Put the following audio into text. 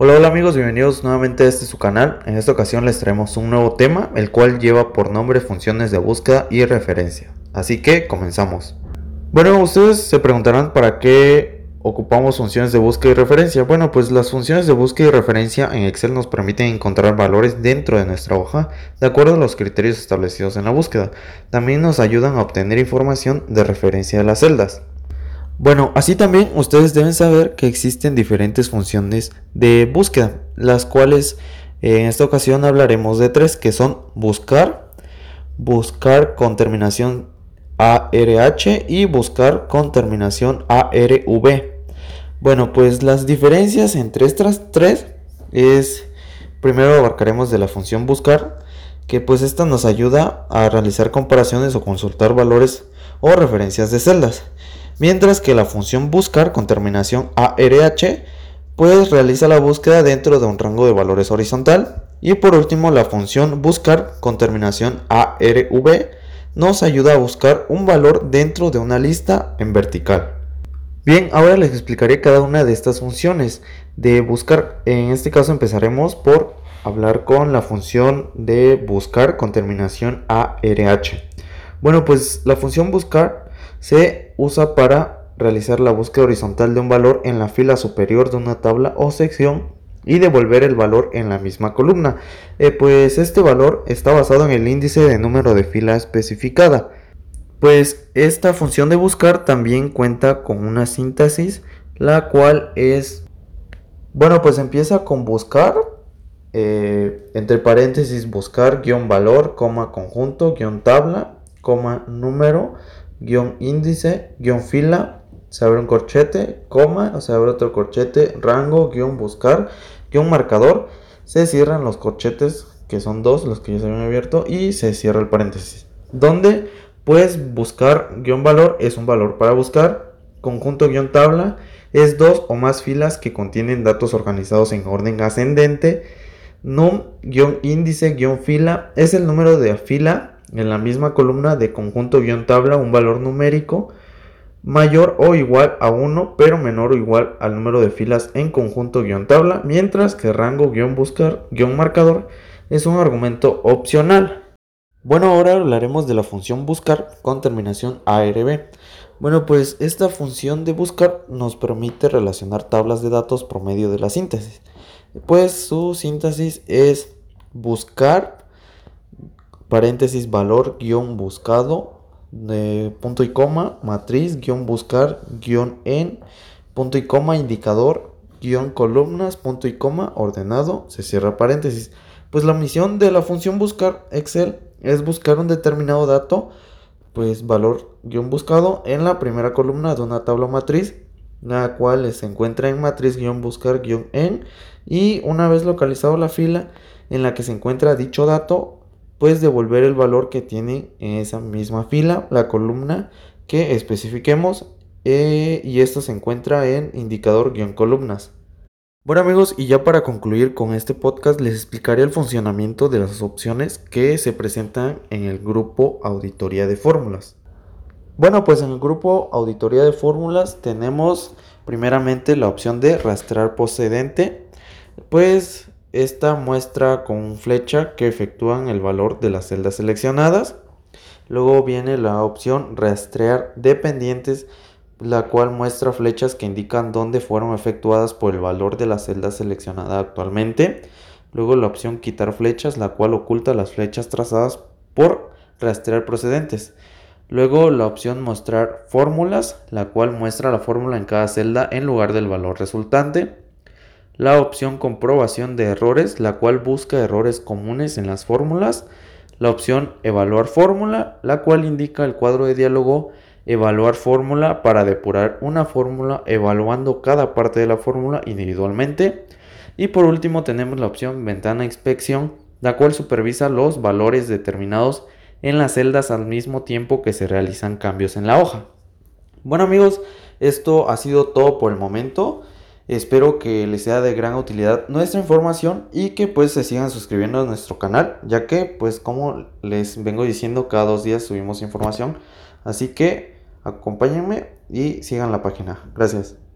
Hola, hola amigos, bienvenidos nuevamente a este su canal. En esta ocasión les traemos un nuevo tema, el cual lleva por nombre funciones de búsqueda y referencia. Así que comenzamos. Bueno, ustedes se preguntarán para qué ocupamos funciones de búsqueda y referencia. Bueno, pues las funciones de búsqueda y referencia en Excel nos permiten encontrar valores dentro de nuestra hoja de acuerdo a los criterios establecidos en la búsqueda. También nos ayudan a obtener información de referencia de las celdas. Bueno, así también ustedes deben saber que existen diferentes funciones de búsqueda, las cuales en esta ocasión hablaremos de tres, que son buscar, buscar con terminación ARH y buscar con terminación ARV. Bueno, pues las diferencias entre estas tres es, primero abarcaremos de la función buscar, que pues esta nos ayuda a realizar comparaciones o consultar valores o referencias de celdas mientras que la función buscar con terminación ARH pues realiza la búsqueda dentro de un rango de valores horizontal y por último la función buscar con terminación ARV nos ayuda a buscar un valor dentro de una lista en vertical. Bien, ahora les explicaré cada una de estas funciones de buscar. En este caso empezaremos por hablar con la función de buscar con terminación ARH. Bueno, pues la función buscar se usa para realizar la búsqueda horizontal de un valor en la fila superior de una tabla o sección y devolver el valor en la misma columna. Eh, pues este valor está basado en el índice de número de fila especificada. Pues esta función de buscar también cuenta con una síntesis, la cual es, bueno, pues empieza con buscar, eh, entre paréntesis buscar, guion valor, coma conjunto, guion tabla, coma número, guion índice, guion fila, se abre un corchete, coma, o se abre otro corchete, rango, guion buscar, guion marcador, se cierran los corchetes, que son dos los que ya se habían abierto, y se cierra el paréntesis. Donde, pues, buscar guion valor es un valor para buscar, conjunto guion tabla es dos o más filas que contienen datos organizados en orden ascendente, num guion índice guion fila es el número de fila en la misma columna de conjunto-tabla un valor numérico mayor o igual a 1 pero menor o igual al número de filas en conjunto-tabla, mientras que rango-buscar-marcador es un argumento opcional. Bueno, ahora hablaremos de la función buscar con terminación ARB. Bueno, pues esta función de buscar nos permite relacionar tablas de datos por medio de la síntesis. Pues su síntesis es buscar paréntesis valor guion buscado de punto y coma matriz guion buscar guion en punto y coma indicador guion columnas punto y coma ordenado se cierra paréntesis. Pues la misión de la función buscar excel es buscar un determinado dato pues valor guion buscado en la primera columna de una tabla matriz la cual se encuentra en matriz guion buscar guion en y una vez localizado la fila en la que se encuentra dicho dato puedes devolver el valor que tiene en esa misma fila, la columna que especifiquemos eh, y esto se encuentra en indicador-columnas. Bueno amigos, y ya para concluir con este podcast les explicaré el funcionamiento de las opciones que se presentan en el grupo Auditoría de Fórmulas. Bueno, pues en el grupo Auditoría de Fórmulas tenemos primeramente la opción de rastrear procedente. Pues esta muestra con flecha que efectúan el valor de las celdas seleccionadas. Luego viene la opción rastrear dependientes, la cual muestra flechas que indican dónde fueron efectuadas por el valor de la celda seleccionada actualmente. Luego la opción quitar flechas, la cual oculta las flechas trazadas por rastrear procedentes. Luego la opción mostrar fórmulas, la cual muestra la fórmula en cada celda en lugar del valor resultante la opción comprobación de errores, la cual busca errores comunes en las fórmulas, la opción evaluar fórmula, la cual indica el cuadro de diálogo evaluar fórmula para depurar una fórmula evaluando cada parte de la fórmula individualmente. Y por último tenemos la opción ventana inspección, la cual supervisa los valores determinados en las celdas al mismo tiempo que se realizan cambios en la hoja. Bueno amigos, esto ha sido todo por el momento. Espero que les sea de gran utilidad nuestra información y que pues se sigan suscribiendo a nuestro canal, ya que pues como les vengo diciendo cada dos días subimos información. Así que acompáñenme y sigan la página. Gracias.